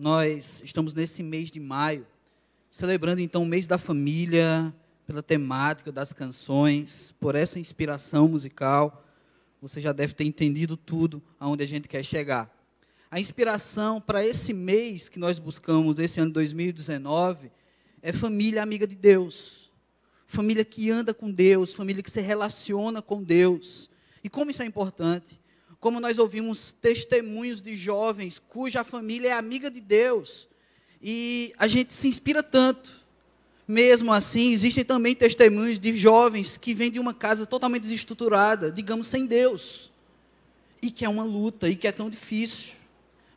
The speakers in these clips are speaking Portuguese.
nós estamos nesse mês de maio, celebrando então o mês da família, pela temática das canções, por essa inspiração musical. Você já deve ter entendido tudo aonde a gente quer chegar. A inspiração para esse mês que nós buscamos, esse ano 2019, é família amiga de Deus. Família que anda com Deus, família que se relaciona com Deus. E como isso é importante? Como nós ouvimos testemunhos de jovens cuja família é amiga de Deus. E a gente se inspira tanto. Mesmo assim, existem também testemunhos de jovens que vêm de uma casa totalmente desestruturada, digamos, sem Deus. E que é uma luta, e que é tão difícil.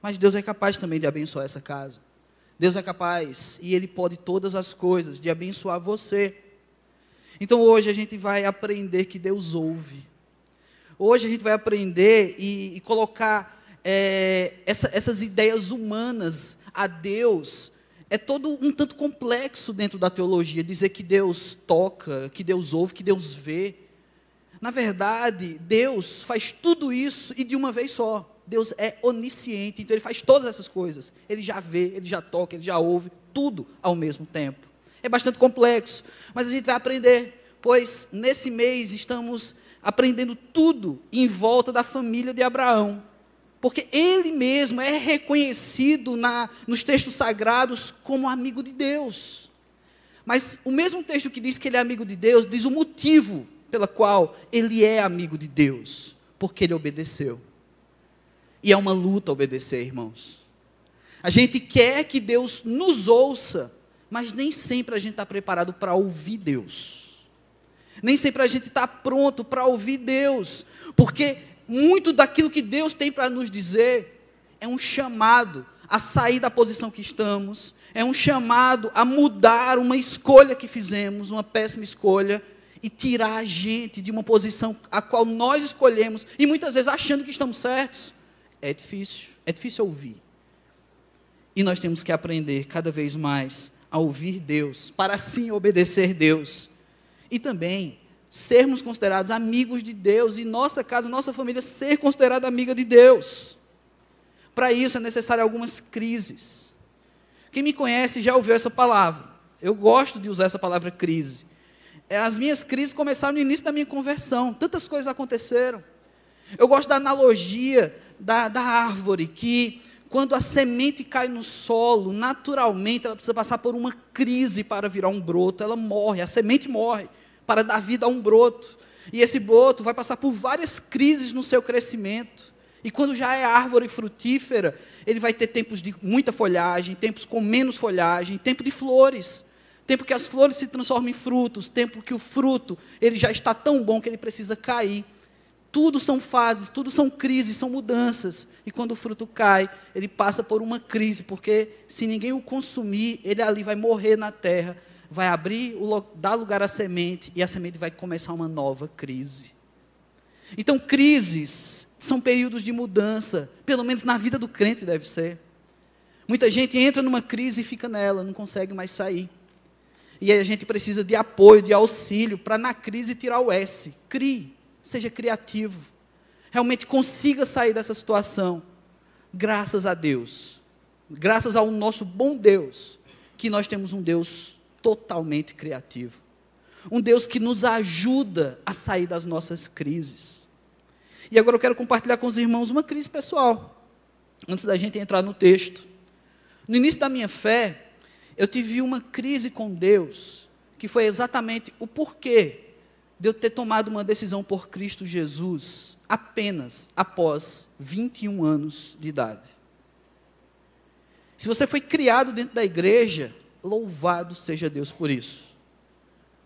Mas Deus é capaz também de abençoar essa casa. Deus é capaz, e Ele pode todas as coisas, de abençoar você. Então hoje a gente vai aprender que Deus ouve. Hoje a gente vai aprender e, e colocar é, essa, essas ideias humanas a Deus. É todo um tanto complexo dentro da teologia dizer que Deus toca, que Deus ouve, que Deus vê. Na verdade, Deus faz tudo isso e de uma vez só. Deus é onisciente, então Ele faz todas essas coisas. Ele já vê, Ele já toca, Ele já ouve, tudo ao mesmo tempo. É bastante complexo, mas a gente vai aprender, pois nesse mês estamos aprendendo tudo em volta da família de Abraão. Porque ele mesmo é reconhecido na, nos textos sagrados como amigo de Deus. Mas o mesmo texto que diz que ele é amigo de Deus, diz o motivo pela qual ele é amigo de Deus. Porque ele obedeceu. E é uma luta obedecer, irmãos. A gente quer que Deus nos ouça, mas nem sempre a gente está preparado para ouvir Deus. Nem sempre a gente está pronto para ouvir Deus, porque muito daquilo que Deus tem para nos dizer é um chamado a sair da posição que estamos, é um chamado a mudar uma escolha que fizemos, uma péssima escolha, e tirar a gente de uma posição a qual nós escolhemos, e muitas vezes achando que estamos certos. É difícil, é difícil ouvir. E nós temos que aprender cada vez mais a ouvir Deus, para assim obedecer Deus e também sermos considerados amigos de Deus e nossa casa, nossa família ser considerada amiga de Deus. Para isso é necessário algumas crises. Quem me conhece já ouviu essa palavra. Eu gosto de usar essa palavra crise. É, as minhas crises começaram no início da minha conversão. Tantas coisas aconteceram. Eu gosto da analogia da, da árvore que quando a semente cai no solo, naturalmente ela precisa passar por uma crise para virar um broto, ela morre, a semente morre para dar vida a um broto. E esse broto vai passar por várias crises no seu crescimento. E quando já é árvore frutífera, ele vai ter tempos de muita folhagem, tempos com menos folhagem, tempo de flores, tempo que as flores se transformam em frutos, tempo que o fruto ele já está tão bom que ele precisa cair. Tudo são fases, tudo são crises, são mudanças. E quando o fruto cai, ele passa por uma crise, porque se ninguém o consumir, ele ali vai morrer na terra vai abrir, dar lugar à semente e a semente vai começar uma nova crise. Então, crises são períodos de mudança, pelo menos na vida do crente deve ser. Muita gente entra numa crise e fica nela, não consegue mais sair. E aí a gente precisa de apoio, de auxílio, para na crise tirar o S. Crie, seja criativo. Realmente consiga sair dessa situação. Graças a Deus. Graças ao nosso bom Deus, que nós temos um Deus totalmente criativo. Um Deus que nos ajuda a sair das nossas crises. E agora eu quero compartilhar com os irmãos uma crise pessoal, antes da gente entrar no texto. No início da minha fé, eu tive uma crise com Deus, que foi exatamente o porquê de eu ter tomado uma decisão por Cristo Jesus apenas após 21 anos de idade. Se você foi criado dentro da igreja, Louvado seja Deus por isso.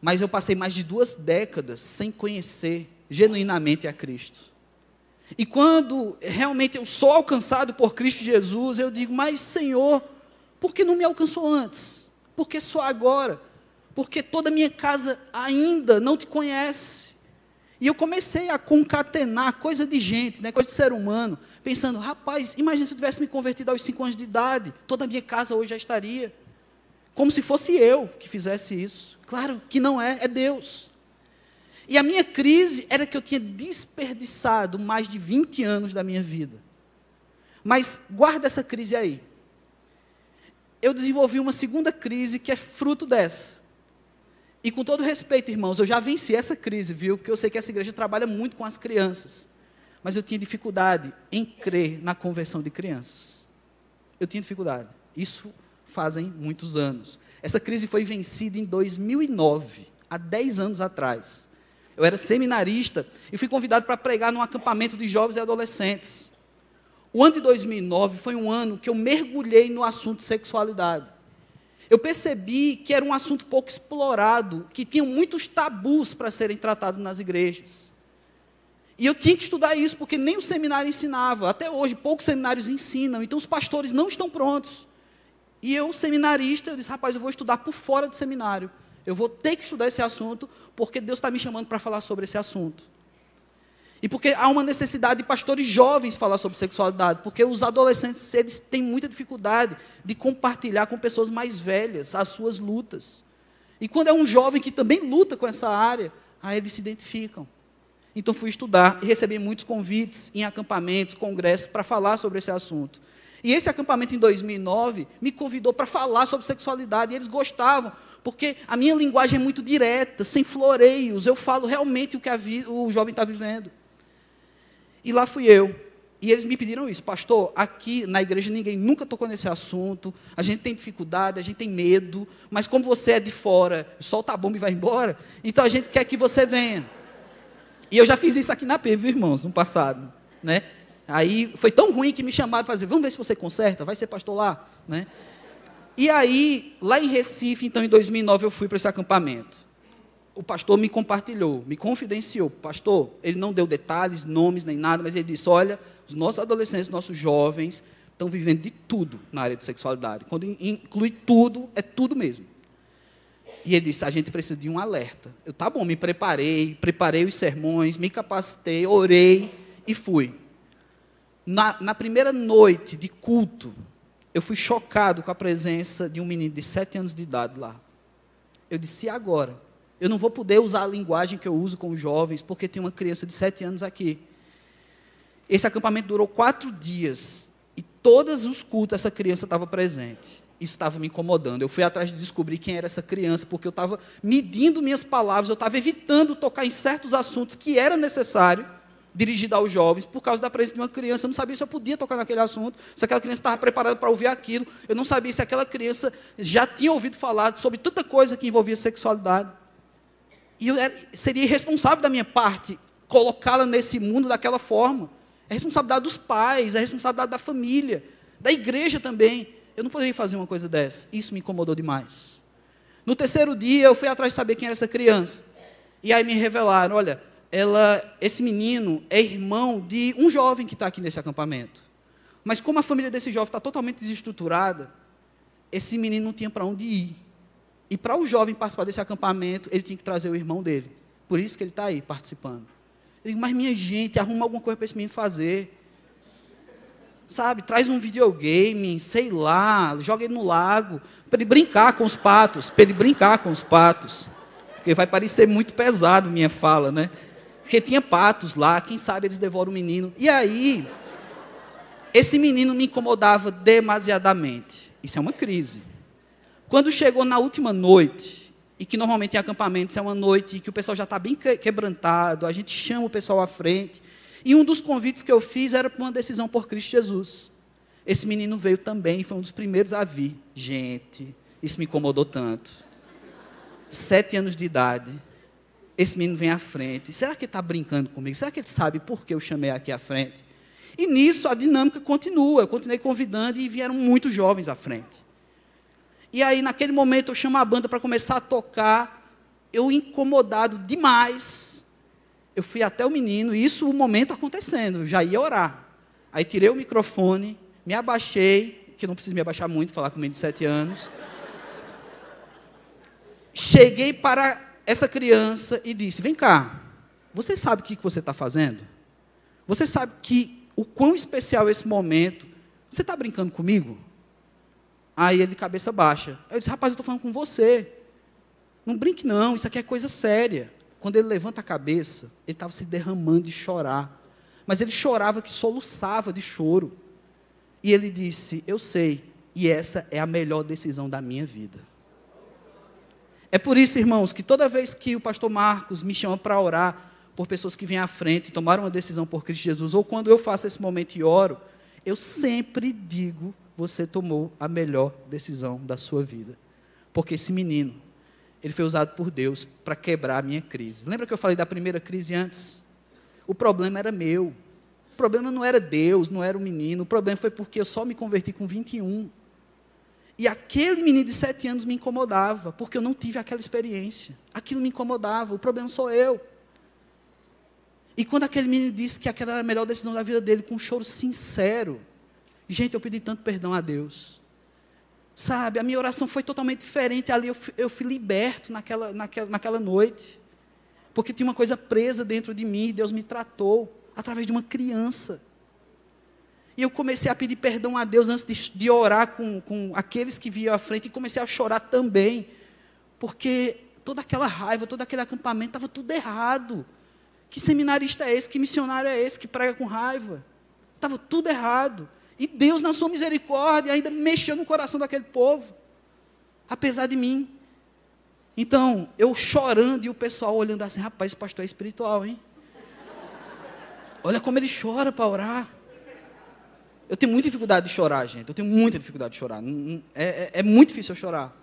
Mas eu passei mais de duas décadas sem conhecer genuinamente a Cristo. E quando realmente eu sou alcançado por Cristo Jesus, eu digo, mas Senhor, por que não me alcançou antes? Por que só agora? Porque toda a minha casa ainda não te conhece. E eu comecei a concatenar coisa de gente, né, coisa de ser humano, pensando, rapaz, imagina se eu tivesse me convertido aos cinco anos de idade, toda a minha casa hoje já estaria como se fosse eu que fizesse isso. Claro que não é, é Deus. E a minha crise era que eu tinha desperdiçado mais de 20 anos da minha vida. Mas guarda essa crise aí. eu desenvolvi uma segunda crise que é fruto dessa. E com todo respeito, irmãos, eu já venci essa crise, viu? Porque eu sei que essa igreja trabalha muito com as crianças. Mas eu tinha dificuldade em crer na conversão de crianças. Eu tinha dificuldade. Isso fazem muitos anos. Essa crise foi vencida em 2009, há 10 anos atrás. Eu era seminarista e fui convidado para pregar num acampamento de jovens e adolescentes. O ano de 2009 foi um ano que eu mergulhei no assunto de sexualidade. Eu percebi que era um assunto pouco explorado, que tinha muitos tabus para serem tratados nas igrejas. E eu tinha que estudar isso, porque nem o seminário ensinava. Até hoje, poucos seminários ensinam. Então, os pastores não estão prontos. E eu, seminarista, eu disse, rapaz, eu vou estudar por fora do seminário. Eu vou ter que estudar esse assunto, porque Deus está me chamando para falar sobre esse assunto. E porque há uma necessidade de pastores jovens falar sobre sexualidade, porque os adolescentes eles têm muita dificuldade de compartilhar com pessoas mais velhas as suas lutas. E quando é um jovem que também luta com essa área, aí eles se identificam. Então fui estudar e recebi muitos convites em acampamentos, congressos para falar sobre esse assunto. E esse acampamento em 2009 me convidou para falar sobre sexualidade, e eles gostavam, porque a minha linguagem é muito direta, sem floreios, eu falo realmente o que o jovem está vivendo. E lá fui eu. E eles me pediram isso, pastor, aqui na igreja ninguém nunca tocou nesse assunto, a gente tem dificuldade, a gente tem medo, mas como você é de fora, solta a bomba e vai embora, então a gente quer que você venha. E eu já fiz isso aqui na PIB, irmãos, no passado, né? Aí foi tão ruim que me chamaram para dizer, vamos ver se você conserta, vai ser pastor lá, né? E aí, lá em Recife, então em 2009 eu fui para esse acampamento o pastor me compartilhou, me confidenciou. Pastor, ele não deu detalhes, nomes, nem nada, mas ele disse: olha, os nossos adolescentes, nossos jovens, estão vivendo de tudo na área de sexualidade. Quando inclui tudo, é tudo mesmo. E ele disse: a gente precisa de um alerta. Eu, tá bom, me preparei, preparei os sermões, me capacitei, orei e fui. Na, na primeira noite de culto, eu fui chocado com a presença de um menino de sete anos de idade lá. Eu disse: e agora? Eu não vou poder usar a linguagem que eu uso com os jovens, porque tem uma criança de sete anos aqui. Esse acampamento durou quatro dias. E todos os cultos essa criança estava presente. Isso estava me incomodando. Eu fui atrás de descobrir quem era essa criança, porque eu estava medindo minhas palavras, eu estava evitando tocar em certos assuntos que era necessário dirigido aos jovens, por causa da presença de uma criança. Eu não sabia se eu podia tocar naquele assunto, se aquela criança estava preparada para ouvir aquilo. Eu não sabia se aquela criança já tinha ouvido falar sobre tanta coisa que envolvia sexualidade. E eu seria irresponsável da minha parte colocá-la nesse mundo daquela forma. É responsabilidade dos pais, é responsabilidade da família, da igreja também. Eu não poderia fazer uma coisa dessa. Isso me incomodou demais. No terceiro dia, eu fui atrás de saber quem era essa criança. E aí me revelaram: olha, ela, esse menino é irmão de um jovem que está aqui nesse acampamento. Mas como a família desse jovem está totalmente desestruturada, esse menino não tinha para onde ir. E para o jovem participar desse acampamento, ele tinha que trazer o irmão dele. Por isso que ele está aí participando. Eu digo, mas minha gente, arruma alguma coisa para esse menino fazer. Sabe, traz um videogame, sei lá, joga ele no lago, para ele brincar com os patos, para ele brincar com os patos. Porque vai parecer muito pesado minha fala, né? Porque tinha patos lá, quem sabe eles devoram o menino. E aí, esse menino me incomodava demasiadamente. Isso é uma crise. Quando chegou na última noite, e que normalmente em acampamentos é uma noite que o pessoal já está bem quebrantado, a gente chama o pessoal à frente. E um dos convites que eu fiz era para uma decisão por Cristo Jesus. Esse menino veio também, foi um dos primeiros a vir. Gente, isso me incomodou tanto. Sete anos de idade, esse menino vem à frente. Será que ele está brincando comigo? Será que ele sabe por que eu chamei aqui à frente? E nisso a dinâmica continua. Eu continuei convidando e vieram muitos jovens à frente. E aí, naquele momento, eu chamo a banda para começar a tocar. Eu, incomodado demais, eu fui até o menino, e isso o momento acontecendo, já ia orar. Aí tirei o microfone, me abaixei, que não preciso me abaixar muito, falar com o menino de sete anos. Cheguei para essa criança e disse: Vem cá, você sabe o que você está fazendo? Você sabe que o quão especial é esse momento? Você está brincando comigo? Aí ele, cabeça baixa. Eu disse, rapaz, eu estou falando com você. Não brinque, não, isso aqui é coisa séria. Quando ele levanta a cabeça, ele estava se derramando de chorar. Mas ele chorava que soluçava de choro. E ele disse: Eu sei. E essa é a melhor decisão da minha vida. É por isso, irmãos, que toda vez que o pastor Marcos me chama para orar por pessoas que vêm à frente tomaram uma decisão por Cristo Jesus, ou quando eu faço esse momento e oro, eu sempre digo: você tomou a melhor decisão da sua vida. Porque esse menino, ele foi usado por Deus para quebrar a minha crise. Lembra que eu falei da primeira crise antes? O problema era meu. O problema não era Deus, não era o menino. O problema foi porque eu só me converti com 21. E aquele menino de sete anos me incomodava, porque eu não tive aquela experiência. Aquilo me incomodava, o problema sou eu. E quando aquele menino disse que aquela era a melhor decisão da vida dele, com um choro sincero, gente, eu pedi tanto perdão a Deus. Sabe, a minha oração foi totalmente diferente. Ali eu fui, eu fui liberto naquela, naquela, naquela noite. Porque tinha uma coisa presa dentro de mim, Deus me tratou através de uma criança. E eu comecei a pedir perdão a Deus antes de, de orar com, com aqueles que vinham à frente e comecei a chorar também. Porque toda aquela raiva, todo aquele acampamento estava tudo errado. Que seminarista é esse? Que missionário é esse que prega com raiva? Estava tudo errado. E Deus, na sua misericórdia, ainda mexeu no coração daquele povo, apesar de mim. Então, eu chorando e o pessoal olhando assim: rapaz, esse pastor é espiritual, hein? Olha como ele chora para orar. Eu tenho muita dificuldade de chorar, gente. Eu tenho muita dificuldade de chorar. É, é, é muito difícil eu chorar.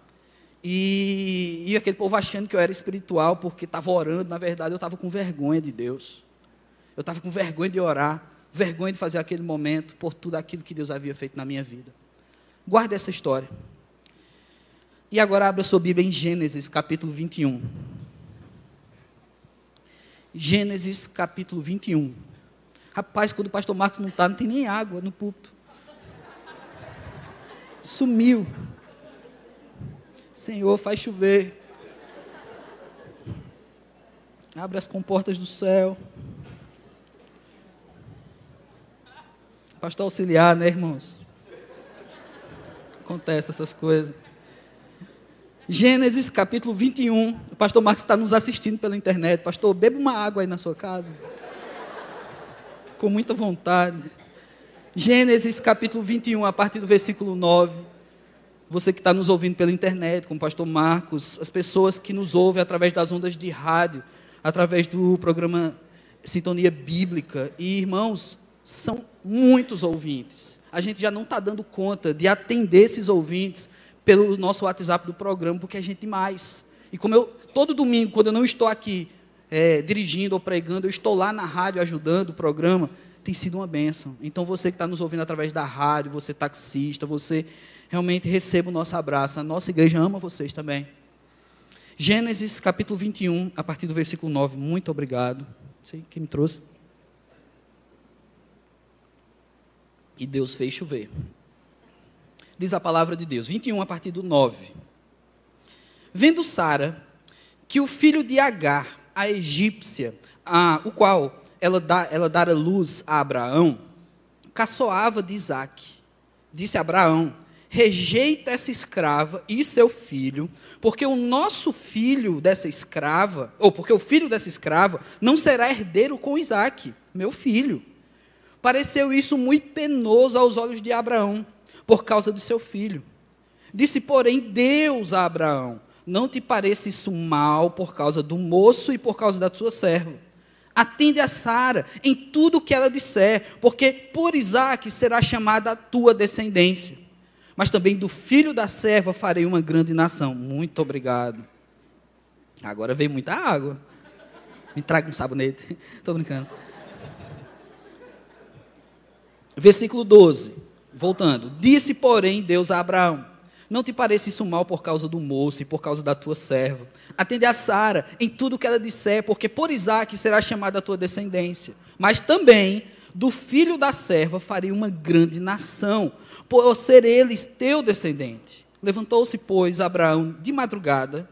E, e, aquele povo achando que eu era espiritual porque estava orando. Na verdade, eu estava com vergonha de Deus. Eu estava com vergonha de orar. Vergonha de fazer aquele momento por tudo aquilo que Deus havia feito na minha vida. Guarde essa história. E agora abra sua Bíblia em Gênesis, capítulo 21. Gênesis, capítulo 21. Rapaz, quando o pastor Marcos não está, não tem nem água no púlpito. Sumiu. Senhor, faz chover. Abre as comportas do céu. Pastor auxiliar, né, irmãos? Acontece essas coisas. Gênesis capítulo 21. O pastor Marcos está nos assistindo pela internet. Pastor, beba uma água aí na sua casa com muita vontade. Gênesis capítulo 21, a partir do versículo 9. Você que está nos ouvindo pela internet, com o pastor Marcos, as pessoas que nos ouvem através das ondas de rádio, através do programa Sintonia Bíblica. E, irmãos, são muitos ouvintes. A gente já não está dando conta de atender esses ouvintes pelo nosso WhatsApp do programa, porque a gente mais. E como eu, todo domingo, quando eu não estou aqui é, dirigindo ou pregando, eu estou lá na rádio ajudando o programa, tem sido uma bênção. Então, você que está nos ouvindo através da rádio, você taxista, você realmente receba o nosso abraço. A nossa igreja ama vocês também. Gênesis capítulo 21, a partir do versículo 9. Muito obrigado. Sei quem me trouxe. E Deus fez chover. Diz a palavra de Deus, 21 a partir do 9. Vendo Sara que o filho de Agar, a egípcia, a, o qual ela, dá, ela luz a Abraão, caçoava de Isaac. Disse a Abraão: rejeita essa escrava e seu filho, porque o nosso filho dessa escrava, ou porque o filho dessa escrava não será herdeiro com Isaac, meu filho. Pareceu isso muito penoso aos olhos de Abraão, por causa do seu filho. Disse, porém, Deus a Abraão: não te pareça isso mal por causa do moço e por causa da tua serva. Atende a Sara em tudo o que ela disser, porque por Isaac será chamada a tua descendência. Mas também do filho da serva farei uma grande nação. Muito obrigado. Agora veio muita água. Me traga um sabonete. Estou brincando. Versículo 12. Voltando. Disse, porém, Deus a Abraão: não te pareça isso mal por causa do moço e por causa da tua serva. Atende a Sara em tudo que ela disser, porque por Isaac será chamada a tua descendência. Mas também do filho da serva farei uma grande nação, por ser eles teu descendente. Levantou-se, pois, Abraão de madrugada,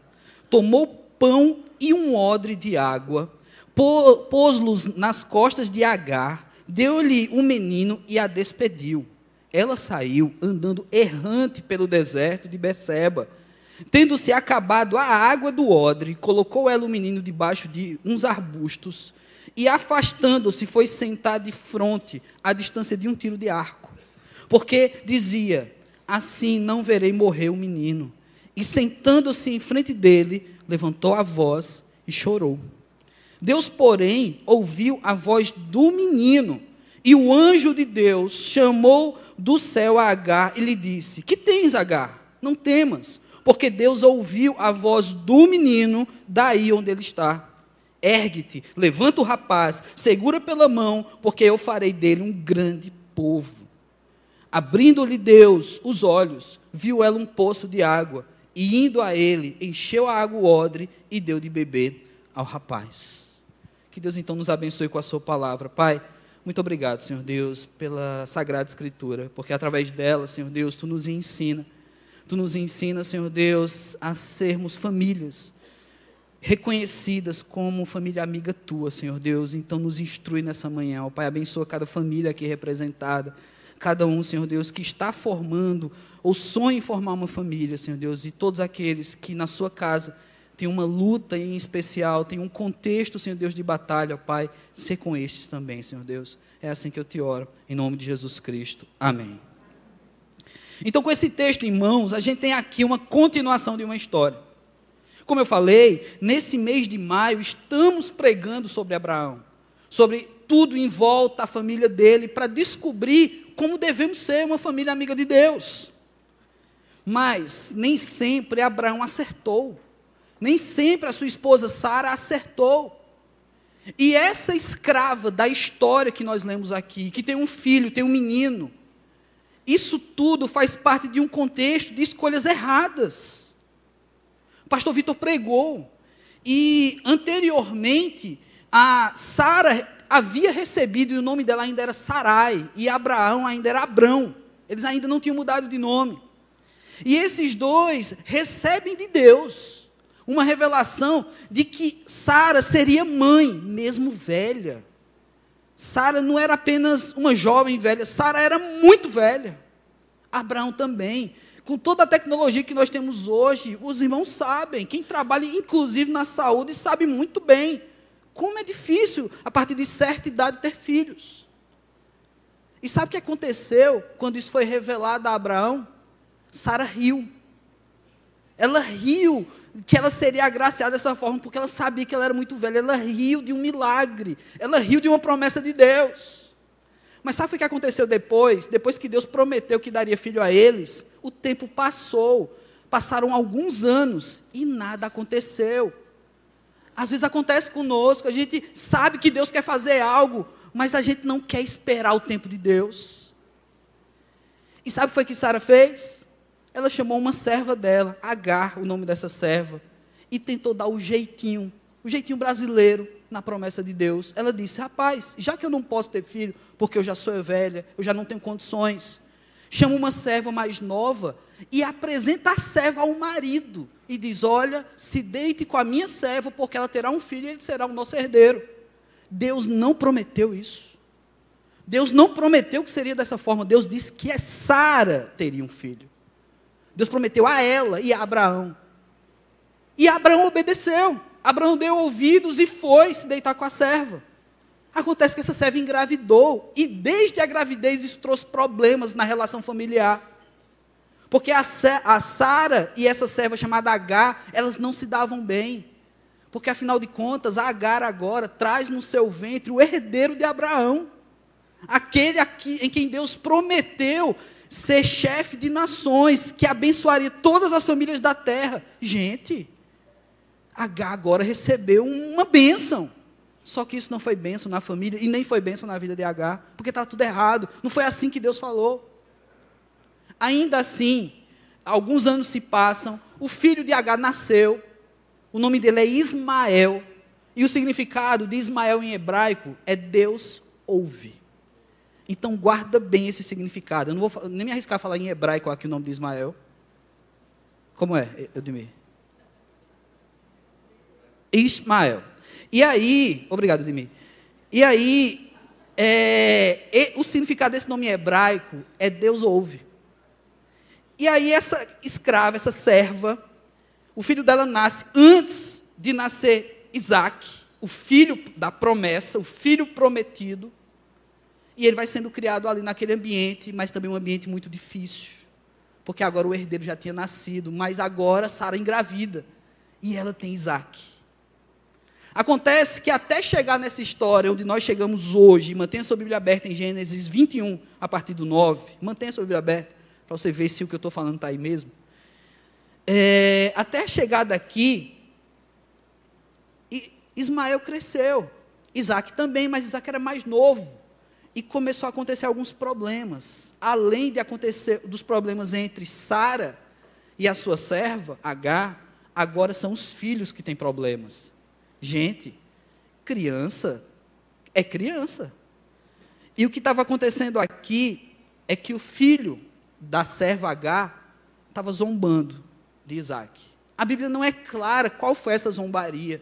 tomou pão e um odre de água, pôs-los nas costas de Agar, deu-lhe um menino e a despediu ela saiu andando errante pelo deserto de Beceba. Tendo-se acabado a água do odre, colocou ela o menino debaixo de uns arbustos e, afastando-se, foi sentar de fronte, à distância de um tiro de arco. Porque dizia: assim não verei morrer o menino. E sentando-se em frente dele, levantou a voz e chorou. Deus, porém, ouviu a voz do menino, e o anjo de Deus chamou do céu a Agar e lhe disse: Que tens, Agar? Não temas, porque Deus ouviu a voz do menino daí onde ele está. Ergue-te, levanta o rapaz, segura pela mão, porque eu farei dele um grande povo. Abrindo-lhe Deus os olhos, viu ela um poço de água, e indo a ele, encheu a água o odre e deu de beber ao rapaz. Que Deus então nos abençoe com a sua palavra. Pai, muito obrigado, Senhor Deus, pela Sagrada Escritura, porque através dela, Senhor Deus, Tu nos ensina. Tu nos ensina, Senhor Deus, a sermos famílias reconhecidas como família amiga Tua, Senhor Deus. Então nos instrui nessa manhã. Ó Pai, abençoa cada família aqui representada cada um, Senhor Deus, que está formando ou sonha em formar uma família, Senhor Deus, e todos aqueles que na sua casa têm uma luta em especial, têm um contexto, Senhor Deus, de batalha, ó Pai, ser com estes também, Senhor Deus. É assim que eu te oro, em nome de Jesus Cristo. Amém. Então, com esse texto em mãos, a gente tem aqui uma continuação de uma história. Como eu falei, nesse mês de maio, estamos pregando sobre Abraão, sobre tudo em volta, a família dele, para descobrir como devemos ser uma família amiga de Deus. Mas nem sempre Abraão acertou. Nem sempre a sua esposa Sara acertou. E essa escrava da história que nós lemos aqui, que tem um filho, tem um menino, isso tudo faz parte de um contexto de escolhas erradas. O pastor Vitor pregou. E anteriormente, a Sara havia recebido, e o nome dela ainda era Sarai, e Abraão ainda era Abrão. Eles ainda não tinham mudado de nome. E esses dois recebem de Deus uma revelação de que Sara seria mãe, mesmo velha. Sara não era apenas uma jovem velha, Sara era muito velha. Abraão também. Com toda a tecnologia que nós temos hoje, os irmãos sabem, quem trabalha inclusive na saúde sabe muito bem como é difícil, a partir de certa idade, ter filhos. E sabe o que aconteceu quando isso foi revelado a Abraão? Sara riu. Ela riu que ela seria agraciada dessa forma, porque ela sabia que ela era muito velha. Ela riu de um milagre. Ela riu de uma promessa de Deus. Mas sabe o que aconteceu depois? Depois que Deus prometeu que daria filho a eles, o tempo passou. Passaram alguns anos e nada aconteceu. Às vezes acontece conosco, a gente sabe que Deus quer fazer algo, mas a gente não quer esperar o tempo de Deus. E sabe o que foi que Sara fez? Ela chamou uma serva dela, Agar, o nome dessa serva, e tentou dar o jeitinho, o jeitinho brasileiro na promessa de Deus. Ela disse: Rapaz, já que eu não posso ter filho, porque eu já sou velha, eu já não tenho condições, chama uma serva mais nova e apresenta a serva ao marido e diz: Olha, se deite com a minha serva, porque ela terá um filho e ele será o nosso herdeiro. Deus não prometeu isso. Deus não prometeu que seria dessa forma. Deus disse que a Sara teria um filho. Deus prometeu a ela e a Abraão. E Abraão obedeceu. Abraão deu ouvidos e foi se deitar com a serva. Acontece que essa serva engravidou. E desde a gravidez isso trouxe problemas na relação familiar. Porque a, a Sara e essa serva chamada Agar, elas não se davam bem. Porque afinal de contas, a Agar agora traz no seu ventre o herdeiro de Abraão. Aquele aqui, em quem Deus prometeu ser chefe de nações, que abençoaria todas as famílias da terra. Gente, Agar agora recebeu uma bênção. Só que isso não foi bênção na família e nem foi bênção na vida de Agar, porque está tudo errado. Não foi assim que Deus falou. Ainda assim, alguns anos se passam, o filho de Agar nasceu, o nome dele é Ismael, e o significado de Ismael em hebraico é Deus ouve. Então guarda bem esse significado. Eu não vou nem me arriscar a falar em hebraico aqui o nome de Ismael. Como é, Eudemir? Ismael. E aí, obrigado, Eudemir. E aí, é, o significado desse nome hebraico é Deus ouve. E aí essa escrava, essa serva, o filho dela nasce antes de nascer Isaac, o filho da promessa, o filho prometido. E ele vai sendo criado ali naquele ambiente, mas também um ambiente muito difícil. porque agora o herdeiro já tinha nascido, mas agora Sara engravida e ela tem Isaac. Acontece que até chegar nessa história onde nós chegamos hoje, mantenha sua Bíblia aberta em Gênesis 21, a partir do 9, mantenha sua Bíblia aberta, para você ver se o que eu estou falando está aí mesmo. É, até chegar daqui, Ismael cresceu, Isaac também, mas Isaac era mais novo. E começou a acontecer alguns problemas. Além de acontecer dos problemas entre Sara e a sua serva, H, agora são os filhos que têm problemas. Gente, criança é criança. E o que estava acontecendo aqui é que o filho da serva H estava zombando de Isaac. A Bíblia não é clara qual foi essa zombaria.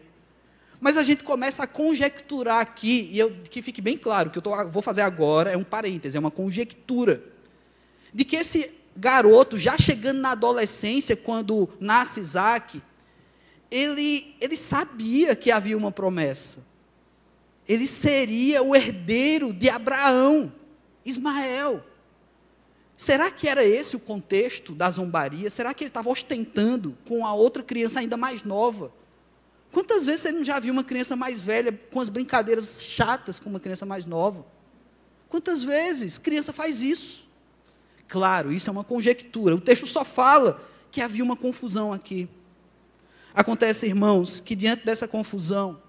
Mas a gente começa a conjecturar aqui, e eu, que fique bem claro, que eu tô, vou fazer agora é um parêntese, é uma conjectura, de que esse garoto, já chegando na adolescência, quando nasce Isaac, ele, ele sabia que havia uma promessa. Ele seria o herdeiro de Abraão, Ismael. Será que era esse o contexto da zombaria? Será que ele estava ostentando com a outra criança ainda mais nova? Quantas vezes você não já viu uma criança mais velha com as brincadeiras chatas com uma criança mais nova? Quantas vezes criança faz isso? Claro, isso é uma conjectura. O texto só fala que havia uma confusão aqui. Acontece, irmãos, que diante dessa confusão,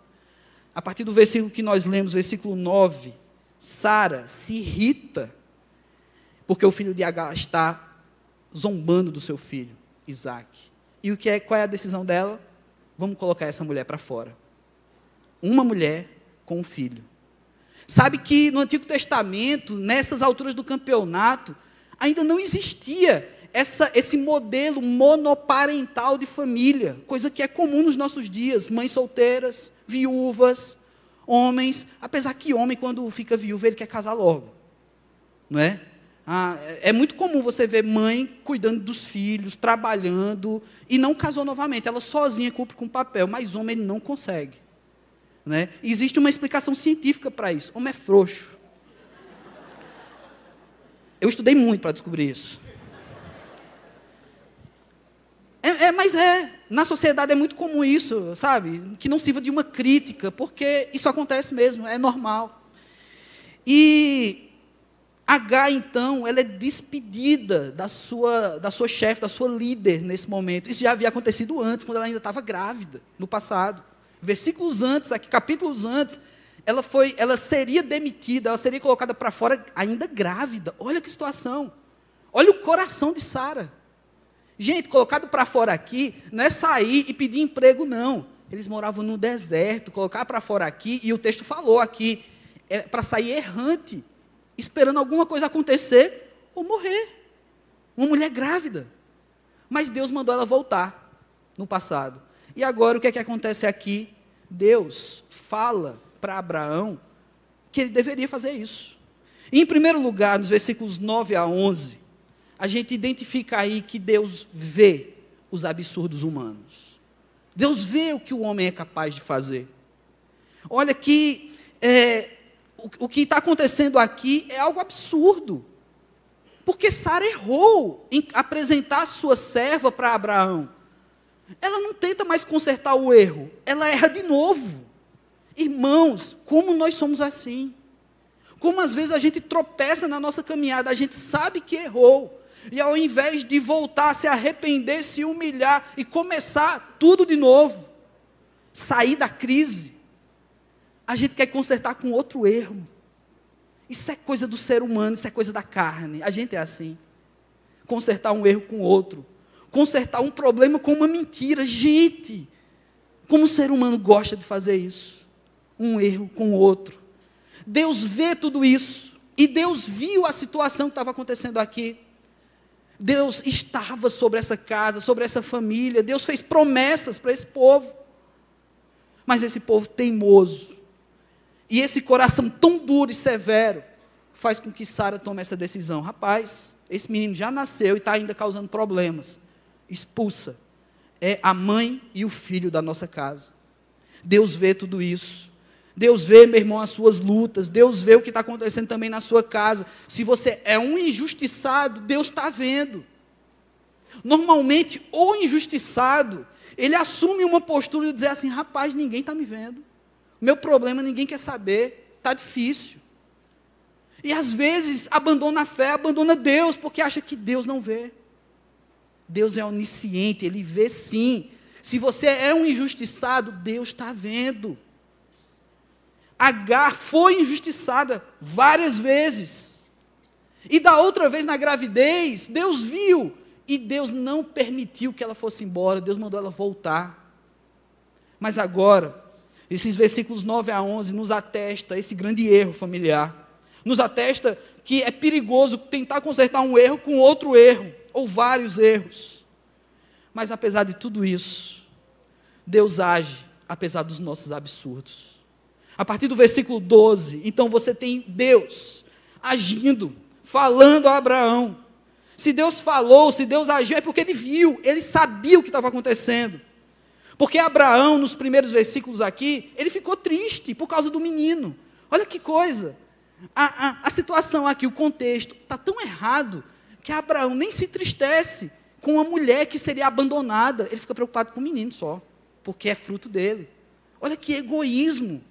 a partir do versículo que nós lemos, versículo 9, Sara se irrita porque o filho de Agar está zombando do seu filho, Isaac. E o que é, qual é a decisão dela? Vamos colocar essa mulher para fora. Uma mulher com um filho. Sabe que no Antigo Testamento, nessas alturas do campeonato, ainda não existia essa, esse modelo monoparental de família, coisa que é comum nos nossos dias, mães solteiras, viúvas, homens, apesar que homem quando fica viúvo ele quer casar logo, não é? Ah, é muito comum você ver mãe cuidando dos filhos, trabalhando, e não casou novamente. Ela sozinha cumpre com o papel, mas homem ele não consegue. Né? Existe uma explicação científica para isso. Homem é frouxo. Eu estudei muito para descobrir isso. É, é, mas é, na sociedade é muito comum isso, sabe? Que não sirva de uma crítica, porque isso acontece mesmo, é normal. E H, então, ela é despedida da sua, da sua chefe, da sua líder nesse momento. Isso já havia acontecido antes, quando ela ainda estava grávida, no passado. Versículos antes, aqui, capítulos antes, ela, foi, ela seria demitida, ela seria colocada para fora ainda grávida. Olha que situação. Olha o coração de Sara. Gente, colocado para fora aqui, não é sair e pedir emprego, não. Eles moravam no deserto, colocar para fora aqui, e o texto falou aqui, é para sair errante esperando alguma coisa acontecer ou morrer. Uma mulher grávida. Mas Deus mandou ela voltar no passado. E agora o que é que acontece aqui? Deus fala para Abraão que ele deveria fazer isso. E, em primeiro lugar, nos versículos 9 a 11, a gente identifica aí que Deus vê os absurdos humanos. Deus vê o que o homem é capaz de fazer. Olha que é, o, que está acontecendo aqui é algo absurdo. Porque Sara errou em apresentar sua serva para Abraão. Ela não tenta mais consertar o erro, ela erra de novo. Irmãos, como nós somos assim? Como às vezes a gente tropeça na nossa caminhada, a gente sabe que errou, e ao invés de voltar, se arrepender, se humilhar e começar tudo de novo, sair da crise, a gente quer consertar com outro erro. Isso é coisa do ser humano, isso é coisa da carne. A gente é assim. Consertar um erro com outro. Consertar um problema com uma mentira. Gente, como o ser humano gosta de fazer isso? Um erro com o outro. Deus vê tudo isso. E Deus viu a situação que estava acontecendo aqui. Deus estava sobre essa casa, sobre essa família. Deus fez promessas para esse povo. Mas esse povo teimoso, e esse coração tão duro e severo faz com que Sara tome essa decisão. Rapaz, esse menino já nasceu e está ainda causando problemas. Expulsa. É a mãe e o filho da nossa casa. Deus vê tudo isso. Deus vê, meu irmão, as suas lutas. Deus vê o que está acontecendo também na sua casa. Se você é um injustiçado, Deus está vendo. Normalmente, o injustiçado, ele assume uma postura de dizer assim: rapaz, ninguém está me vendo. Meu problema ninguém quer saber, está difícil. E às vezes abandona a fé, abandona Deus, porque acha que Deus não vê. Deus é onisciente, Ele vê sim. Se você é um injustiçado, Deus está vendo. Agar foi injustiçada várias vezes. E da outra vez na gravidez, Deus viu e Deus não permitiu que ela fosse embora, Deus mandou ela voltar. Mas agora, esses versículos 9 a 11 nos atesta esse grande erro familiar. Nos atesta que é perigoso tentar consertar um erro com outro erro, ou vários erros. Mas apesar de tudo isso, Deus age apesar dos nossos absurdos. A partir do versículo 12, então você tem Deus agindo, falando a Abraão, se Deus falou, se Deus agiu, é porque ele viu, ele sabia o que estava acontecendo. Porque Abraão, nos primeiros versículos aqui, ele ficou triste por causa do menino. Olha que coisa. A, a, a situação aqui, o contexto, está tão errado que Abraão nem se entristece com uma mulher que seria abandonada. Ele fica preocupado com o menino só, porque é fruto dele. Olha que egoísmo.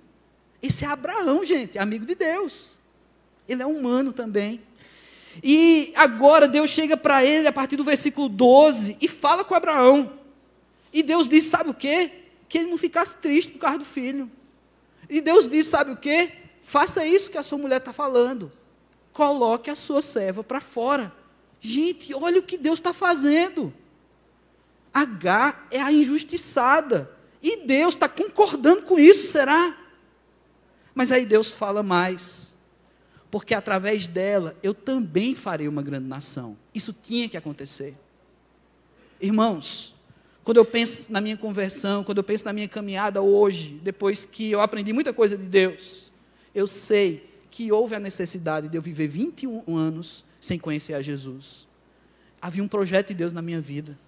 Esse é Abraão, gente, amigo de Deus. Ele é humano também. E agora Deus chega para ele a partir do versículo 12 e fala com Abraão. E Deus diz: sabe o quê? Que ele não ficasse triste por causa do filho. E Deus diz: sabe o quê? Faça isso que a sua mulher está falando. Coloque a sua serva para fora. Gente, olha o que Deus está fazendo. H é a injustiçada. E Deus está concordando com isso, será? Mas aí Deus fala mais porque através dela eu também farei uma grande nação. Isso tinha que acontecer. Irmãos, quando eu penso na minha conversão, quando eu penso na minha caminhada hoje, depois que eu aprendi muita coisa de Deus, eu sei que houve a necessidade de eu viver 21 anos sem conhecer a Jesus. Havia um projeto de Deus na minha vida.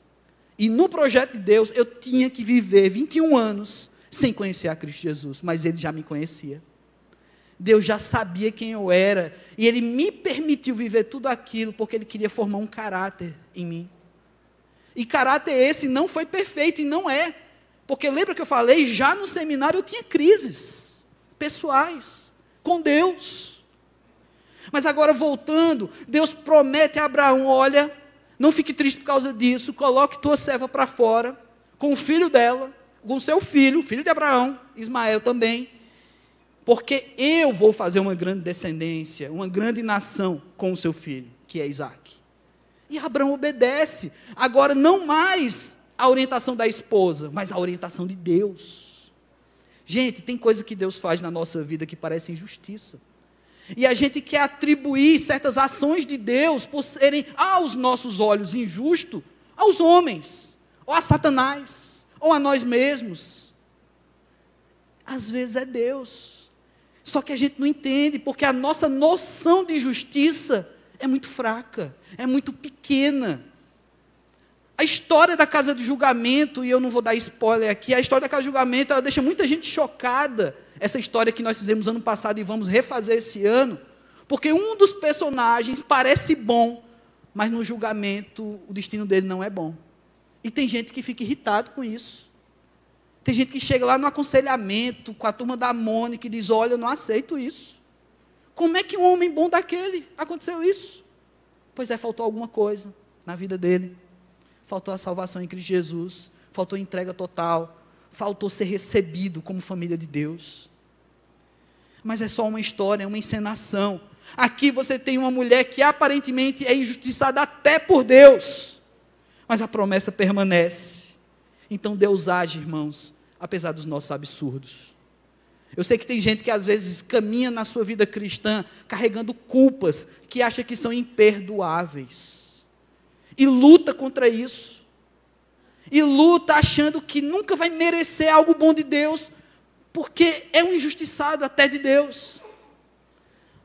E no projeto de Deus eu tinha que viver 21 anos sem conhecer a Cristo Jesus, mas ele já me conhecia. Deus já sabia quem eu era. E Ele me permitiu viver tudo aquilo porque Ele queria formar um caráter em mim. E caráter esse não foi perfeito e não é. Porque lembra que eu falei, já no seminário eu tinha crises pessoais com Deus. Mas agora voltando, Deus promete a Abraão: olha, não fique triste por causa disso, coloque tua serva para fora, com o filho dela, com seu filho, filho de Abraão, Ismael também, porque eu vou fazer uma grande descendência, uma grande nação com o seu filho, que é Isaac. E Abraão obedece. Agora, não mais a orientação da esposa, mas a orientação de Deus. Gente, tem coisa que Deus faz na nossa vida que parece injustiça. E a gente quer atribuir certas ações de Deus por serem, aos nossos olhos, injusto, aos homens, ou a Satanás, ou a nós mesmos. Às vezes é Deus. Só que a gente não entende, porque a nossa noção de justiça é muito fraca, é muito pequena. A história da casa de julgamento, e eu não vou dar spoiler aqui, a história da casa de julgamento, ela deixa muita gente chocada. Essa história que nós fizemos ano passado e vamos refazer esse ano, porque um dos personagens parece bom, mas no julgamento o destino dele não é bom. E tem gente que fica irritado com isso. Tem gente que chega lá no aconselhamento com a turma da Mônica e diz: Olha, eu não aceito isso. Como é que um homem bom daquele aconteceu isso? Pois é, faltou alguma coisa na vida dele. Faltou a salvação em Cristo Jesus. Faltou entrega total. Faltou ser recebido como família de Deus. Mas é só uma história, é uma encenação. Aqui você tem uma mulher que aparentemente é injustiçada até por Deus. Mas a promessa permanece. Então Deus age, irmãos, apesar dos nossos absurdos. Eu sei que tem gente que às vezes caminha na sua vida cristã carregando culpas que acha que são imperdoáveis. E luta contra isso. E luta achando que nunca vai merecer algo bom de Deus, porque é um injustiçado até de Deus.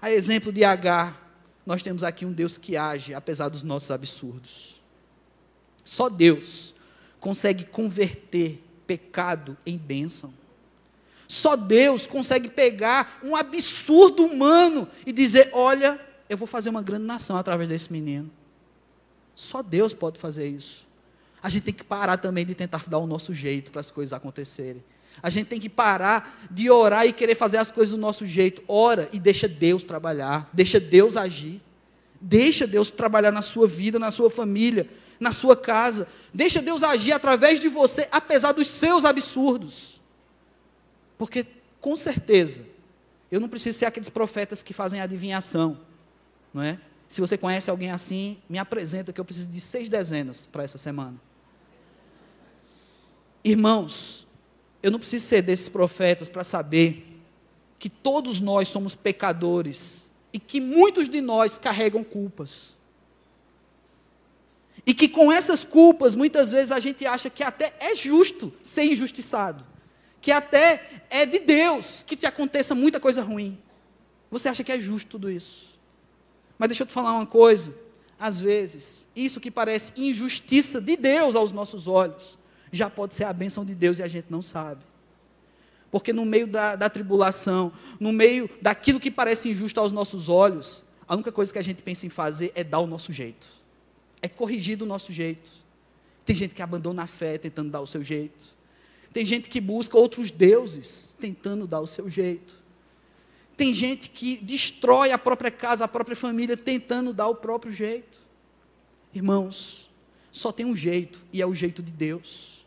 A exemplo de Agar, nós temos aqui um Deus que age apesar dos nossos absurdos. Só Deus consegue converter pecado em bênção. Só Deus consegue pegar um absurdo humano e dizer: Olha, eu vou fazer uma grande nação através desse menino. Só Deus pode fazer isso. A gente tem que parar também de tentar dar o nosso jeito para as coisas acontecerem. A gente tem que parar de orar e querer fazer as coisas do nosso jeito. Ora e deixa Deus trabalhar, deixa Deus agir. Deixa Deus trabalhar na sua vida, na sua família, na sua casa. Deixa Deus agir através de você, apesar dos seus absurdos. Porque, com certeza, eu não preciso ser aqueles profetas que fazem adivinhação, não é? Se você conhece alguém assim, me apresenta que eu preciso de seis dezenas para essa semana. Irmãos, eu não preciso ser desses profetas para saber que todos nós somos pecadores e que muitos de nós carregam culpas. E que com essas culpas, muitas vezes a gente acha que até é justo ser injustiçado. Que até é de Deus que te aconteça muita coisa ruim. Você acha que é justo tudo isso. Mas deixa eu te falar uma coisa. Às vezes, isso que parece injustiça de Deus aos nossos olhos, já pode ser a bênção de Deus e a gente não sabe. Porque no meio da, da tribulação, no meio daquilo que parece injusto aos nossos olhos, a única coisa que a gente pensa em fazer é dar o nosso jeito, é corrigir do nosso jeito. Tem gente que abandona a fé tentando dar o seu jeito, tem gente que busca outros deuses tentando dar o seu jeito. Tem gente que destrói a própria casa, a própria família, tentando dar o próprio jeito. Irmãos, só tem um jeito, e é o jeito de Deus.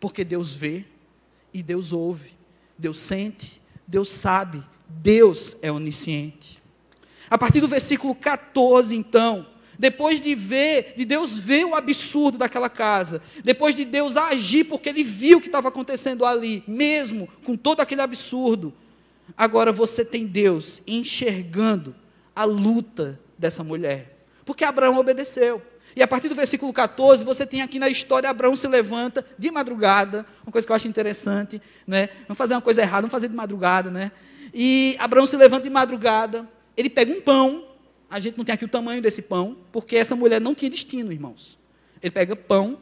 Porque Deus vê e Deus ouve, Deus sente, Deus sabe, Deus é onisciente. A partir do versículo 14, então, depois de ver, de Deus ver o absurdo daquela casa, depois de Deus agir porque ele viu o que estava acontecendo ali, mesmo com todo aquele absurdo, Agora você tem Deus enxergando a luta dessa mulher. Porque Abraão obedeceu. E a partir do versículo 14, você tem aqui na história, Abraão se levanta de madrugada, uma coisa que eu acho interessante, né? Vamos fazer uma coisa errada, vamos fazer de madrugada, né? E Abraão se levanta de madrugada, ele pega um pão, a gente não tem aqui o tamanho desse pão, porque essa mulher não tinha destino, irmãos. Ele pega pão,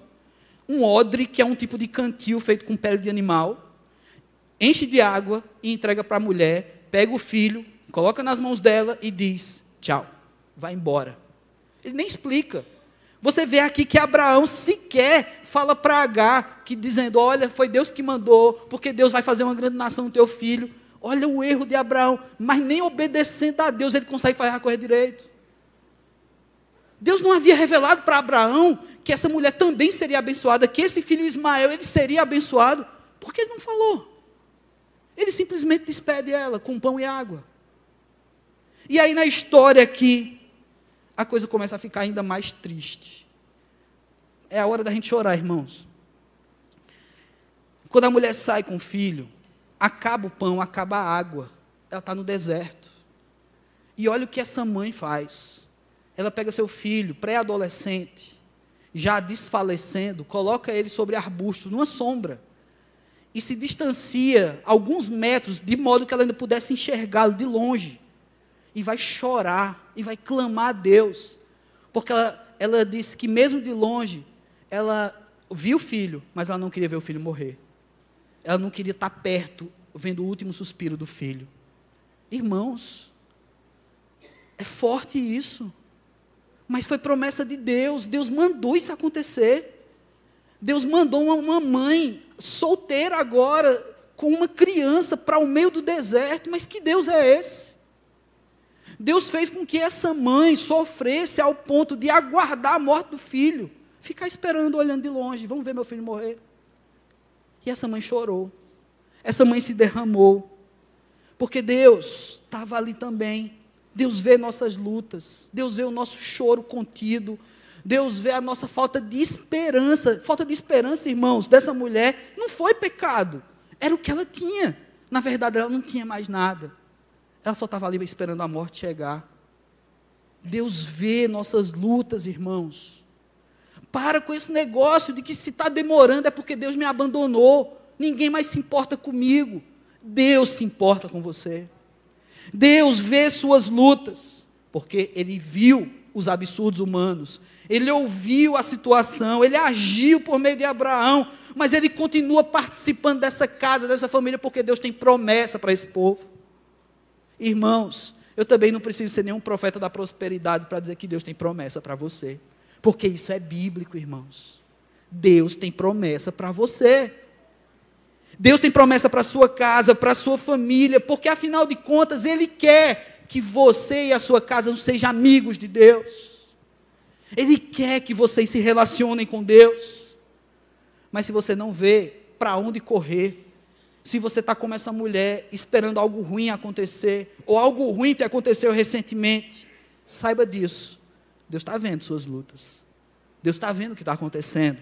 um odre, que é um tipo de cantil feito com pele de animal, enche de água e entrega para a mulher, pega o filho, coloca nas mãos dela e diz: tchau, vai embora. Ele nem explica. Você vê aqui que Abraão sequer fala para Agar, que dizendo: Olha, foi Deus que mandou, porque Deus vai fazer uma grande nação no teu filho. Olha o erro de Abraão, mas nem obedecendo a Deus ele consegue fazer a coisa direito. Deus não havia revelado para Abraão que essa mulher também seria abençoada, que esse filho Ismael ele seria abençoado. Por que ele não falou? Ele simplesmente despede ela com pão e água. E aí na história aqui, a coisa começa a ficar ainda mais triste. É a hora da gente chorar, irmãos. Quando a mulher sai com o filho, acaba o pão, acaba a água. Ela está no deserto. E olha o que essa mãe faz. Ela pega seu filho, pré-adolescente, já desfalecendo, coloca ele sobre arbustos, numa sombra e se distancia alguns metros, de modo que ela ainda pudesse enxergá-lo de longe. E vai chorar, e vai clamar a Deus. Porque ela, ela disse que, mesmo de longe, ela viu o filho, mas ela não queria ver o filho morrer. Ela não queria estar perto, vendo o último suspiro do filho. Irmãos, é forte isso. Mas foi promessa de Deus. Deus mandou isso acontecer. Deus mandou uma mãe solteira agora, com uma criança para o meio do deserto. Mas que Deus é esse? Deus fez com que essa mãe sofresse ao ponto de aguardar a morte do filho, ficar esperando, olhando de longe, vamos ver meu filho morrer. E essa mãe chorou, essa mãe se derramou, porque Deus estava ali também. Deus vê nossas lutas, Deus vê o nosso choro contido, Deus vê a nossa falta de esperança. Falta de esperança, irmãos, dessa mulher não foi pecado. Era o que ela tinha. Na verdade, ela não tinha mais nada. Ela só estava ali esperando a morte chegar. Deus vê nossas lutas, irmãos. Para com esse negócio de que se está demorando é porque Deus me abandonou. Ninguém mais se importa comigo. Deus se importa com você. Deus vê suas lutas, porque Ele viu os absurdos humanos. Ele ouviu a situação, ele agiu por meio de Abraão, mas ele continua participando dessa casa, dessa família, porque Deus tem promessa para esse povo. Irmãos, eu também não preciso ser nenhum profeta da prosperidade para dizer que Deus tem promessa para você. Porque isso é bíblico, irmãos. Deus tem promessa para você. Deus tem promessa para sua casa, para sua família, porque afinal de contas Ele quer que você e a sua casa sejam amigos de Deus. Ele quer que vocês se relacionem com Deus. Mas se você não vê para onde correr, se você está como essa mulher esperando algo ruim acontecer, ou algo ruim te aconteceu recentemente, saiba disso. Deus está vendo suas lutas. Deus está vendo o que está acontecendo.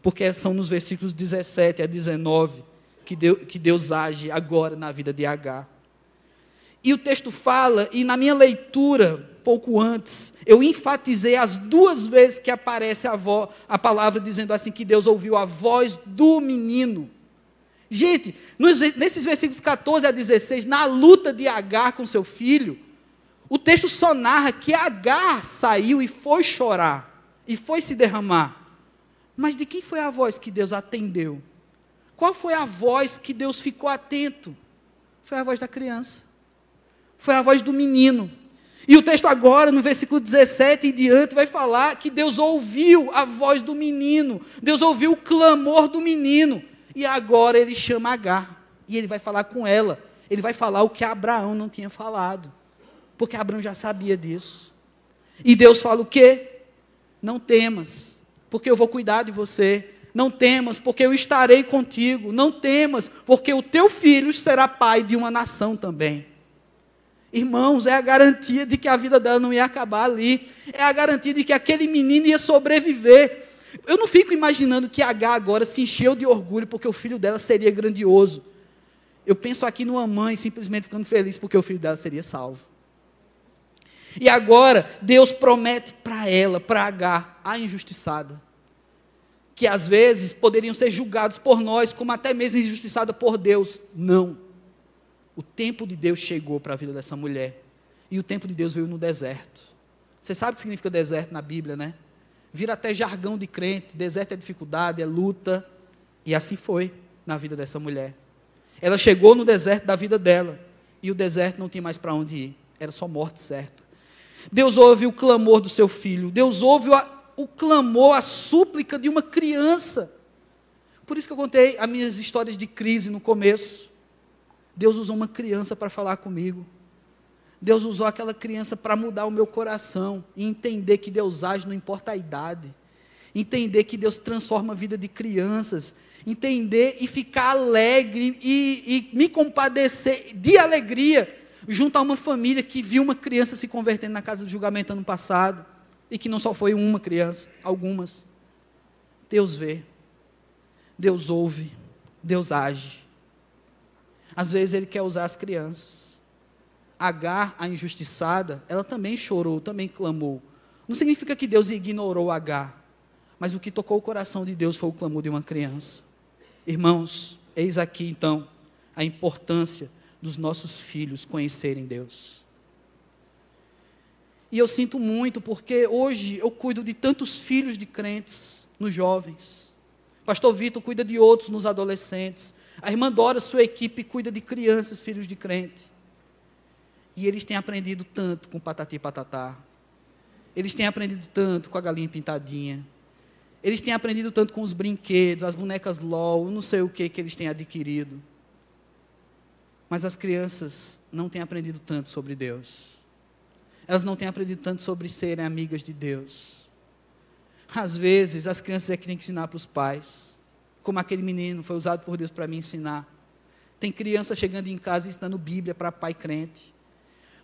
Porque são nos versículos 17 a 19 que Deus, que Deus age agora na vida de Agar. E o texto fala, e na minha leitura, pouco antes, eu enfatizei as duas vezes que aparece a, a palavra dizendo assim que Deus ouviu a voz do menino. Gente, nos, nesses versículos 14 a 16, na luta de Agar com seu filho, o texto só narra que Agar saiu e foi chorar, e foi se derramar. Mas de quem foi a voz que Deus atendeu? Qual foi a voz que Deus ficou atento? Foi a voz da criança. Foi a voz do menino. E o texto agora, no versículo 17 e diante, vai falar que Deus ouviu a voz do menino, Deus ouviu o clamor do menino, e agora ele chama Agar, e ele vai falar com ela, ele vai falar o que Abraão não tinha falado, porque Abraão já sabia disso. E Deus fala o quê? Não temas, porque eu vou cuidar de você. Não temas, porque eu estarei contigo. Não temas, porque o teu filho será pai de uma nação também. Irmãos, é a garantia de que a vida dela não ia acabar ali. É a garantia de que aquele menino ia sobreviver. Eu não fico imaginando que H agora se encheu de orgulho porque o filho dela seria grandioso. Eu penso aqui numa mãe simplesmente ficando feliz porque o filho dela seria salvo. E agora, Deus promete para ela, para H, a injustiçada, que às vezes poderiam ser julgados por nós, como até mesmo injustiçada por Deus. Não. O tempo de Deus chegou para a vida dessa mulher. E o tempo de Deus veio no deserto. Você sabe o que significa deserto na Bíblia, né? Vira até jargão de crente. Deserto é dificuldade, é luta. E assim foi na vida dessa mulher. Ela chegou no deserto da vida dela. E o deserto não tinha mais para onde ir. Era só morte certa. Deus ouve o clamor do seu filho. Deus ouve o clamor, a súplica de uma criança. Por isso que eu contei as minhas histórias de crise no começo. Deus usou uma criança para falar comigo. Deus usou aquela criança para mudar o meu coração e entender que Deus age, não importa a idade. Entender que Deus transforma a vida de crianças. Entender e ficar alegre e, e me compadecer de alegria junto a uma família que viu uma criança se convertendo na casa de julgamento ano passado. E que não só foi uma criança, algumas. Deus vê, Deus ouve, Deus age. Às vezes ele quer usar as crianças. Agar, a injustiçada, ela também chorou, também clamou. Não significa que Deus ignorou Agar, mas o que tocou o coração de Deus foi o clamor de uma criança. Irmãos, eis aqui então a importância dos nossos filhos conhecerem Deus. E eu sinto muito porque hoje eu cuido de tantos filhos de crentes nos jovens. Pastor Vitor cuida de outros nos adolescentes. A irmã Dora, sua equipe, cuida de crianças, filhos de crente. E eles têm aprendido tanto com patati e patatá. Eles têm aprendido tanto com a galinha pintadinha. Eles têm aprendido tanto com os brinquedos, as bonecas LOL, não sei o que que eles têm adquirido. Mas as crianças não têm aprendido tanto sobre Deus. Elas não têm aprendido tanto sobre serem amigas de Deus. Às vezes, as crianças é que têm que ensinar para os pais como aquele menino foi usado por Deus para me ensinar. Tem criança chegando em casa ensinando Bíblia para pai crente,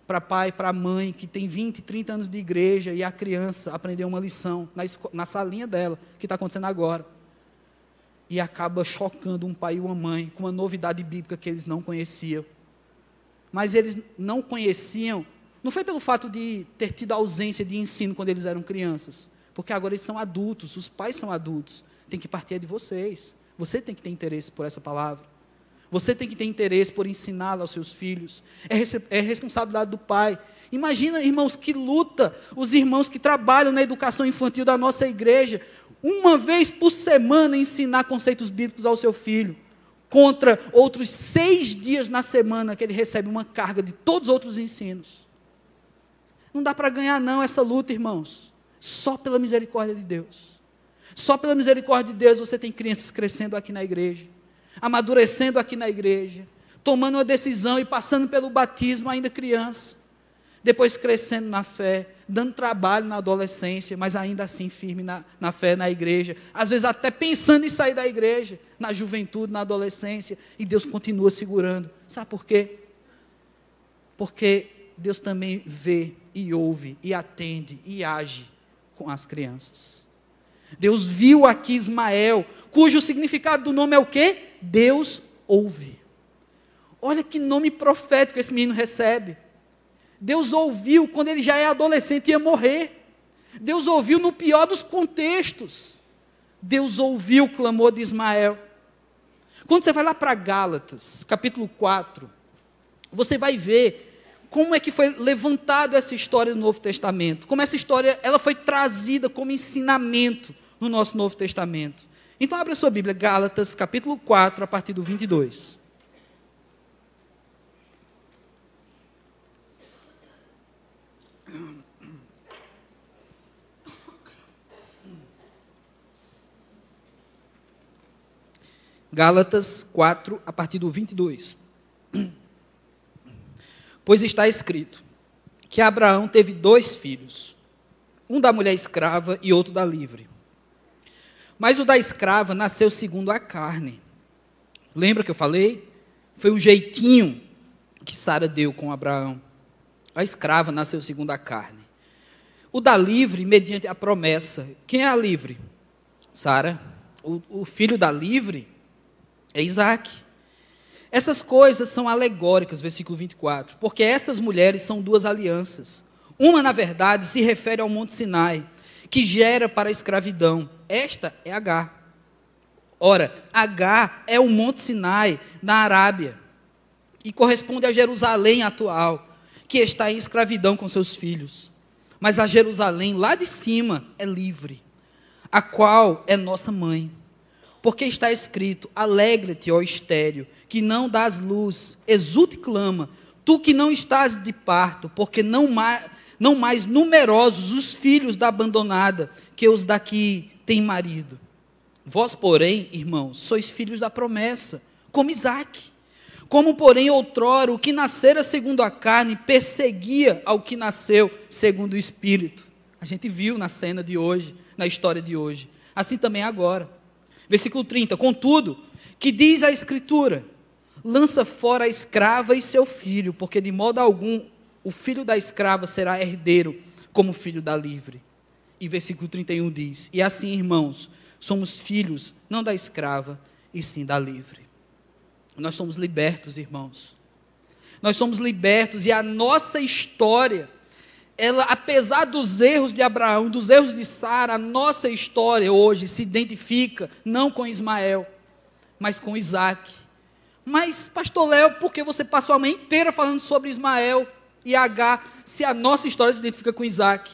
para pai, para mãe que tem 20, 30 anos de igreja e a criança aprendeu uma lição na, na salinha dela, que está acontecendo agora. E acaba chocando um pai e uma mãe com uma novidade bíblica que eles não conheciam. Mas eles não conheciam, não foi pelo fato de ter tido ausência de ensino quando eles eram crianças, porque agora eles são adultos, os pais são adultos tem que partir de vocês. Você tem que ter interesse por essa palavra. Você tem que ter interesse por ensiná-la aos seus filhos. É, é responsabilidade do pai. Imagina, irmãos, que luta os irmãos que trabalham na educação infantil da nossa igreja, uma vez por semana ensinar conceitos bíblicos ao seu filho, contra outros seis dias na semana que ele recebe uma carga de todos os outros ensinos. Não dá para ganhar, não, essa luta, irmãos. Só pela misericórdia de Deus. Só pela misericórdia de Deus você tem crianças crescendo aqui na igreja, amadurecendo aqui na igreja, tomando uma decisão e passando pelo batismo ainda criança, depois crescendo na fé, dando trabalho na adolescência, mas ainda assim firme na, na fé na igreja, às vezes até pensando em sair da igreja, na juventude, na adolescência, e Deus continua segurando. Sabe por quê? Porque Deus também vê e ouve e atende e age com as crianças. Deus viu aqui Ismael, cujo significado do nome é o quê? Deus ouve. Olha que nome profético esse menino recebe. Deus ouviu quando ele já é adolescente e ia morrer. Deus ouviu no pior dos contextos. Deus ouviu o clamor de Ismael. Quando você vai lá para Gálatas, capítulo 4, você vai ver como é que foi levantado essa história no Novo Testamento, como essa história ela foi trazida como ensinamento no nosso Novo Testamento. Então abra sua Bíblia, Gálatas, capítulo 4, a partir do 22. Gálatas 4, a partir do 22. Pois está escrito que Abraão teve dois filhos, um da mulher escrava e outro da livre. Mas o da escrava nasceu segundo a carne. Lembra que eu falei? Foi um jeitinho que Sara deu com Abraão. A escrava nasceu segundo a carne. O da livre, mediante a promessa. Quem é a livre? Sara. O, o filho da livre é Isaac. Essas coisas são alegóricas, versículo 24, porque essas mulheres são duas alianças. Uma, na verdade, se refere ao Monte Sinai, que gera para a escravidão. Esta é H. Ora, H é o Monte Sinai, na Arábia, e corresponde a Jerusalém atual, que está em escravidão com seus filhos. Mas a Jerusalém, lá de cima, é livre, a qual é nossa mãe. Porque está escrito: Alegre-te, ó estéreo, que não dás luz, exulta e clama, tu que não estás de parto, porque não mais, não mais numerosos os filhos da abandonada que os daqui têm marido. Vós, porém, irmãos, sois filhos da promessa, como Isaac. Como, porém, outrora, o que nascera segundo a carne perseguia ao que nasceu segundo o Espírito. A gente viu na cena de hoje, na história de hoje. Assim também agora. Versículo 30. Contudo, que diz a Escritura: lança fora a escrava e seu filho, porque de modo algum o filho da escrava será herdeiro como filho da livre. E versículo 31 diz: E assim, irmãos, somos filhos não da escrava, e sim da livre. Nós somos libertos, irmãos. Nós somos libertos e a nossa história ela, apesar dos erros de Abraão, dos erros de Sara, a nossa história hoje se identifica não com Ismael, mas com Isaac. Mas, pastor Léo, por que você passou a manhã inteira falando sobre Ismael e H, se a nossa história se identifica com Isaac?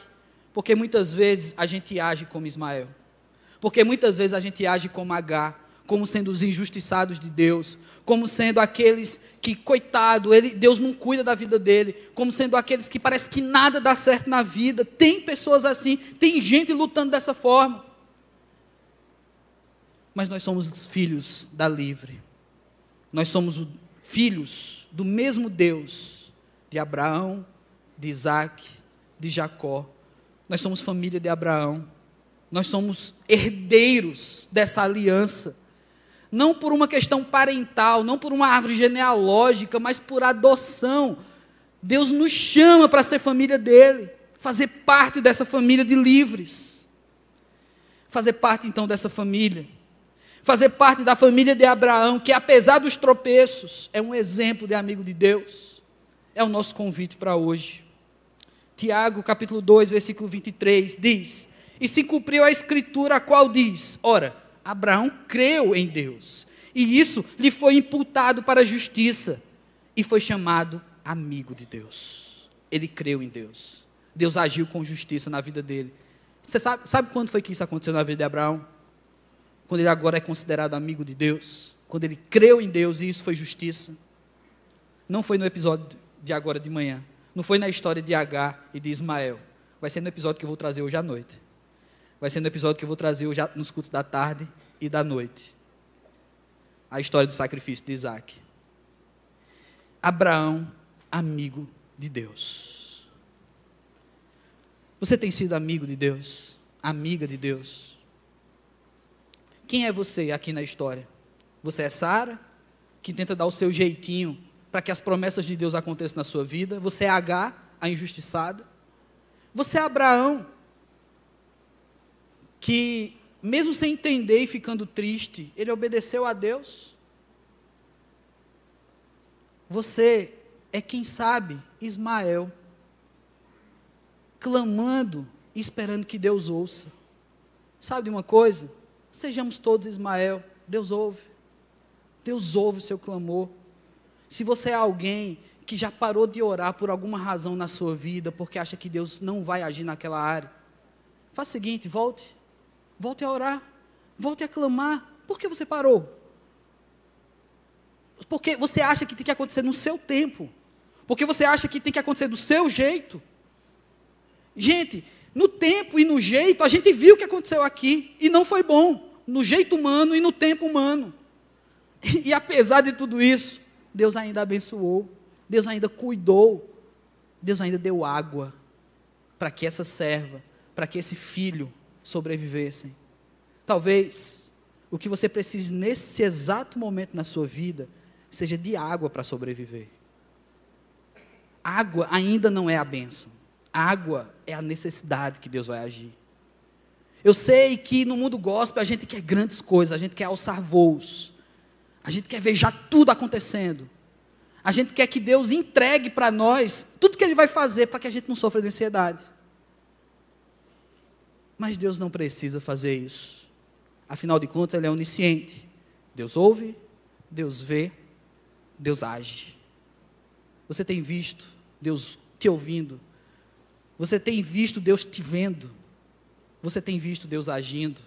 Porque muitas vezes a gente age como Ismael. Porque muitas vezes a gente age como H, como sendo os injustiçados de Deus, como sendo aqueles que, coitado, ele, Deus não cuida da vida dele, como sendo aqueles que parece que nada dá certo na vida. Tem pessoas assim, tem gente lutando dessa forma. Mas nós somos filhos da livre. Nós somos filhos do mesmo Deus de Abraão, de Isaac, de Jacó. Nós somos família de Abraão. Nós somos herdeiros dessa aliança não por uma questão parental, não por uma árvore genealógica, mas por adoção. Deus nos chama para ser família dele, fazer parte dessa família de livres. Fazer parte então dessa família. Fazer parte da família de Abraão, que apesar dos tropeços, é um exemplo de amigo de Deus. É o nosso convite para hoje. Tiago, capítulo 2, versículo 23, diz: E se cumpriu a escritura, a qual diz: Ora, Abraão creu em Deus, e isso lhe foi imputado para a justiça, e foi chamado amigo de Deus. Ele creu em Deus. Deus agiu com justiça na vida dele. Você sabe, sabe quando foi que isso aconteceu na vida de Abraão? Quando ele agora é considerado amigo de Deus, quando ele creu em Deus e isso foi justiça. Não foi no episódio de agora de manhã, não foi na história de Agar e de Ismael, vai ser no episódio que eu vou trazer hoje à noite. Vai ser no episódio que eu vou trazer hoje nos cultos da tarde e da noite. A história do sacrifício de Isaac. Abraão, amigo de Deus. Você tem sido amigo de Deus? Amiga de Deus? Quem é você aqui na história? Você é Sara, que tenta dar o seu jeitinho para que as promessas de Deus aconteçam na sua vida? Você é H, a injustiçada? Você é Abraão, que, mesmo sem entender e ficando triste, ele obedeceu a Deus? Você é quem sabe, Ismael, clamando esperando que Deus ouça. Sabe de uma coisa? Sejamos todos Ismael, Deus ouve. Deus ouve o seu clamor. Se você é alguém que já parou de orar por alguma razão na sua vida, porque acha que Deus não vai agir naquela área, faça o seguinte: volte, volte a orar, volte a clamar. Por que você parou? Porque você acha que tem que acontecer no seu tempo. Porque você acha que tem que acontecer do seu jeito. Gente, no tempo e no jeito, a gente viu o que aconteceu aqui e não foi bom. No jeito humano e no tempo humano. E, apesar de tudo isso, Deus ainda abençoou. Deus ainda cuidou. Deus ainda deu água para que essa serva, para que esse filho sobrevivessem. Talvez o que você precise nesse exato momento na sua vida seja de água para sobreviver. Água ainda não é a bênção. Água é a necessidade que Deus vai agir. Eu sei que no mundo gospel a gente quer grandes coisas, a gente quer alçar voos, a gente quer ver já tudo acontecendo. A gente quer que Deus entregue para nós tudo que Ele vai fazer para que a gente não sofra de ansiedade. Mas Deus não precisa fazer isso. Afinal de contas, Ele é onisciente. Deus ouve, Deus vê, Deus age. Você tem visto Deus te ouvindo? Você tem visto Deus te vendo? Você tem visto Deus agindo?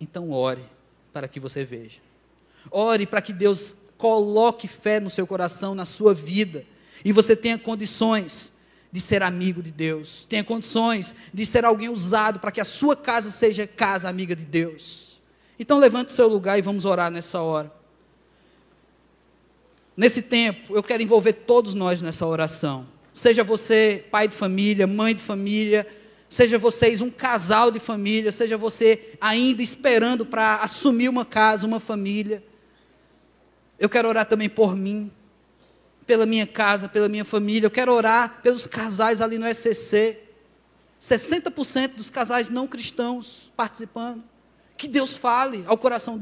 Então ore para que você veja. Ore para que Deus coloque fé no seu coração, na sua vida, e você tenha condições de ser amigo de Deus, tenha condições de ser alguém usado para que a sua casa seja casa amiga de Deus. Então levante o seu lugar e vamos orar nessa hora. Nesse tempo, eu quero envolver todos nós nessa oração. Seja você pai de família, mãe de família, seja vocês um casal de família, seja você ainda esperando para assumir uma casa, uma família. Eu quero orar também por mim, pela minha casa, pela minha família. Eu quero orar pelos casais ali no SCC. 60% dos casais não cristãos participando. Que Deus fale ao coração